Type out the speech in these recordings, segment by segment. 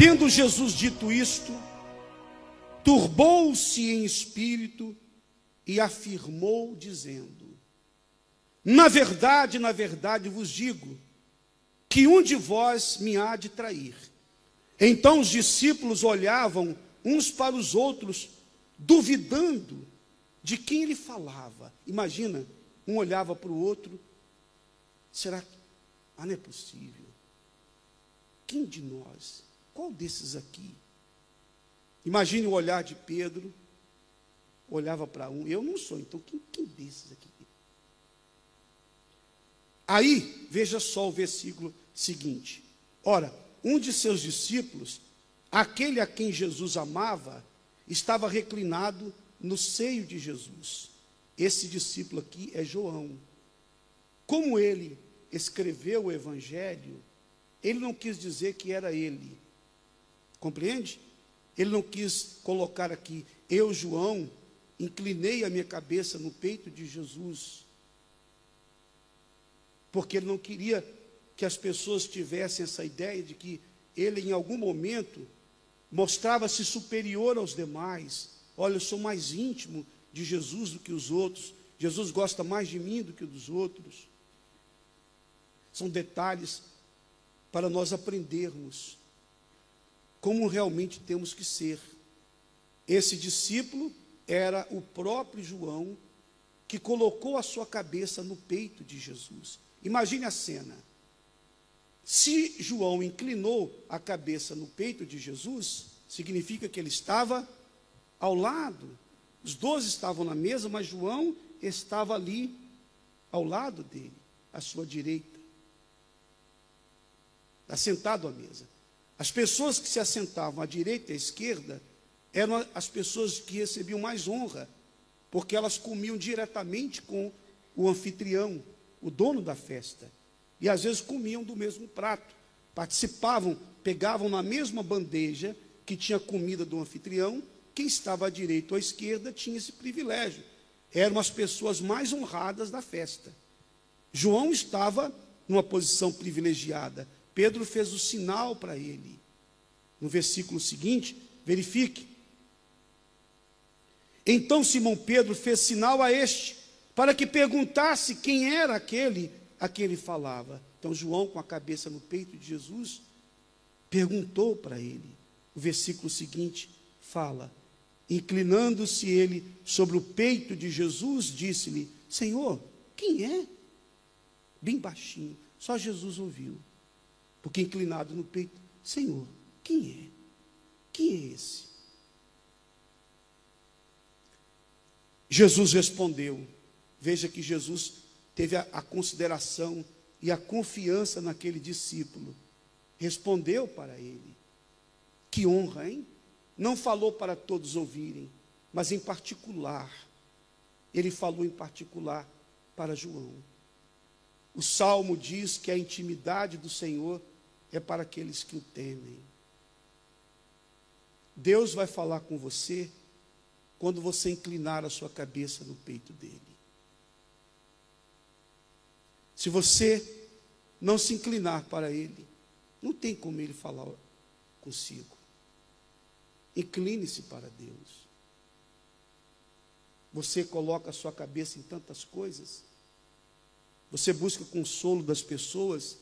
Tendo Jesus dito isto, turbou-se em espírito e afirmou, dizendo: Na verdade, na verdade vos digo, que um de vós me há de trair. Então os discípulos olhavam uns para os outros, duvidando de quem ele falava. Imagina, um olhava para o outro, será que ah, não é possível? Quem de nós? Qual desses aqui? Imagine o olhar de Pedro, olhava para um, eu não sou, então quem, quem desses aqui? Aí, veja só o versículo seguinte. Ora, um de seus discípulos, aquele a quem Jesus amava, estava reclinado no seio de Jesus. Esse discípulo aqui é João. Como ele escreveu o evangelho, ele não quis dizer que era ele. Compreende? Ele não quis colocar aqui, eu, João, inclinei a minha cabeça no peito de Jesus. Porque ele não queria que as pessoas tivessem essa ideia de que ele, em algum momento, mostrava-se superior aos demais. Olha, eu sou mais íntimo de Jesus do que os outros. Jesus gosta mais de mim do que dos outros. São detalhes para nós aprendermos como realmente temos que ser. Esse discípulo era o próprio João que colocou a sua cabeça no peito de Jesus. Imagine a cena. Se João inclinou a cabeça no peito de Jesus, significa que ele estava ao lado. Os doze estavam na mesa, mas João estava ali ao lado dele, à sua direita, assentado à mesa. As pessoas que se assentavam à direita e à esquerda eram as pessoas que recebiam mais honra, porque elas comiam diretamente com o anfitrião, o dono da festa. E às vezes comiam do mesmo prato, participavam, pegavam na mesma bandeja que tinha comida do anfitrião, quem estava à direita ou à esquerda tinha esse privilégio. Eram as pessoas mais honradas da festa. João estava numa posição privilegiada. Pedro fez o sinal para ele. No versículo seguinte, verifique. Então Simão Pedro fez sinal a este, para que perguntasse quem era aquele a quem ele falava. Então, João, com a cabeça no peito de Jesus, perguntou para ele. O versículo seguinte fala: Inclinando-se ele sobre o peito de Jesus, disse-lhe: Senhor, quem é? Bem baixinho, só Jesus ouviu. Porque inclinado no peito, Senhor, quem é? Quem é esse? Jesus respondeu. Veja que Jesus teve a, a consideração e a confiança naquele discípulo. Respondeu para ele. Que honra, hein? Não falou para todos ouvirem, mas em particular. Ele falou em particular para João. O salmo diz que a intimidade do Senhor é para aqueles que o temem. Deus vai falar com você quando você inclinar a sua cabeça no peito dele. Se você não se inclinar para Ele, não tem como Ele falar consigo. Incline-se para Deus. Você coloca a sua cabeça em tantas coisas. Você busca consolo das pessoas.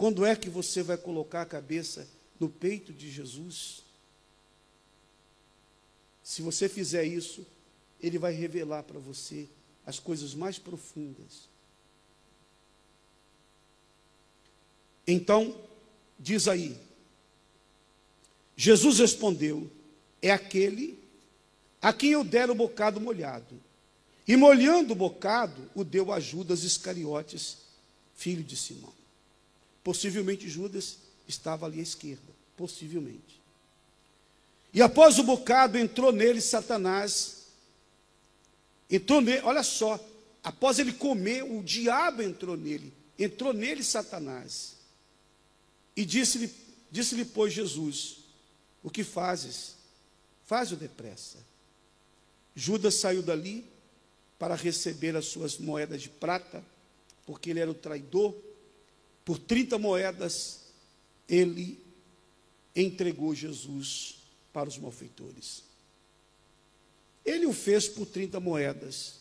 Quando é que você vai colocar a cabeça no peito de Jesus? Se você fizer isso, Ele vai revelar para você as coisas mais profundas Então, diz aí, Jesus respondeu: É aquele a quem eu der o bocado molhado. E molhando o bocado, o deu a Judas Iscariotes, filho de Simão. Possivelmente Judas estava ali à esquerda, possivelmente. E após o bocado entrou nele Satanás. Entrou nele, olha só, após ele comer, o diabo entrou nele. Entrou nele Satanás. E disse-lhe, disse-lhe, pois, Jesus: O que fazes? Faz-o depressa. Judas saiu dali para receber as suas moedas de prata, porque ele era o traidor. Por 30 moedas ele entregou Jesus para os malfeitores. Ele o fez por 30 moedas,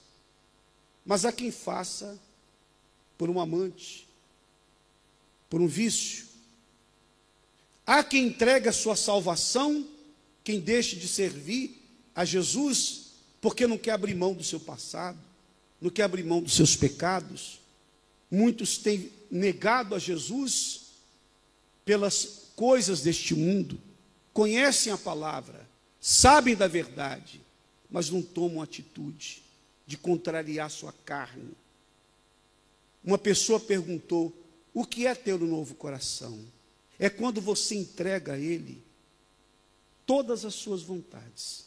mas há quem faça por um amante, por um vício. Há quem entregue a sua salvação, quem deixe de servir a Jesus, porque não quer abrir mão do seu passado, não quer abrir mão dos seus pecados. Muitos têm negado a Jesus pelas coisas deste mundo, conhecem a palavra, sabem da verdade, mas não tomam atitude de contrariar sua carne. Uma pessoa perguntou: o que é ter um novo coração? É quando você entrega a Ele todas as suas vontades.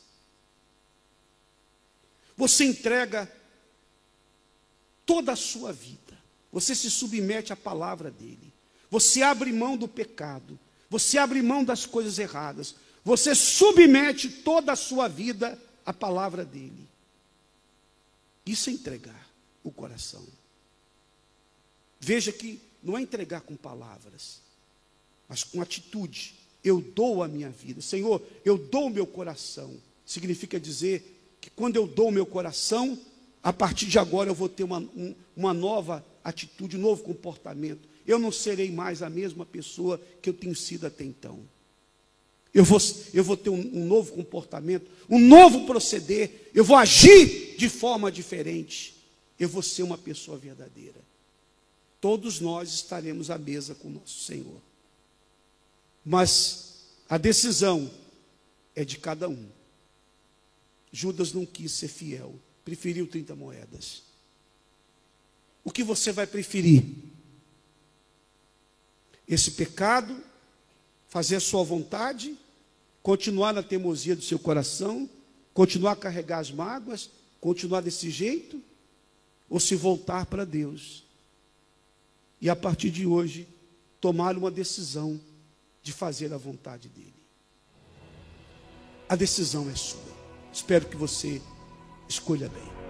Você entrega toda a sua vida. Você se submete à palavra dele. Você abre mão do pecado. Você abre mão das coisas erradas. Você submete toda a sua vida à palavra dele. Isso é entregar o coração. Veja que não é entregar com palavras, mas com atitude. Eu dou a minha vida. Senhor, eu dou o meu coração. Significa dizer que quando eu dou o meu coração, a partir de agora eu vou ter uma, um, uma nova atitude, um novo comportamento. Eu não serei mais a mesma pessoa que eu tenho sido até então. Eu vou, eu vou ter um, um novo comportamento, um novo proceder, eu vou agir de forma diferente. Eu vou ser uma pessoa verdadeira. Todos nós estaremos à mesa com o nosso Senhor. Mas a decisão é de cada um. Judas não quis ser fiel, preferiu 30 moedas. O que você vai preferir? Esse pecado, fazer a sua vontade, continuar na teimosia do seu coração, continuar a carregar as mágoas, continuar desse jeito, ou se voltar para Deus. E a partir de hoje, tomar uma decisão de fazer a vontade dele. A decisão é sua. Espero que você escolha bem.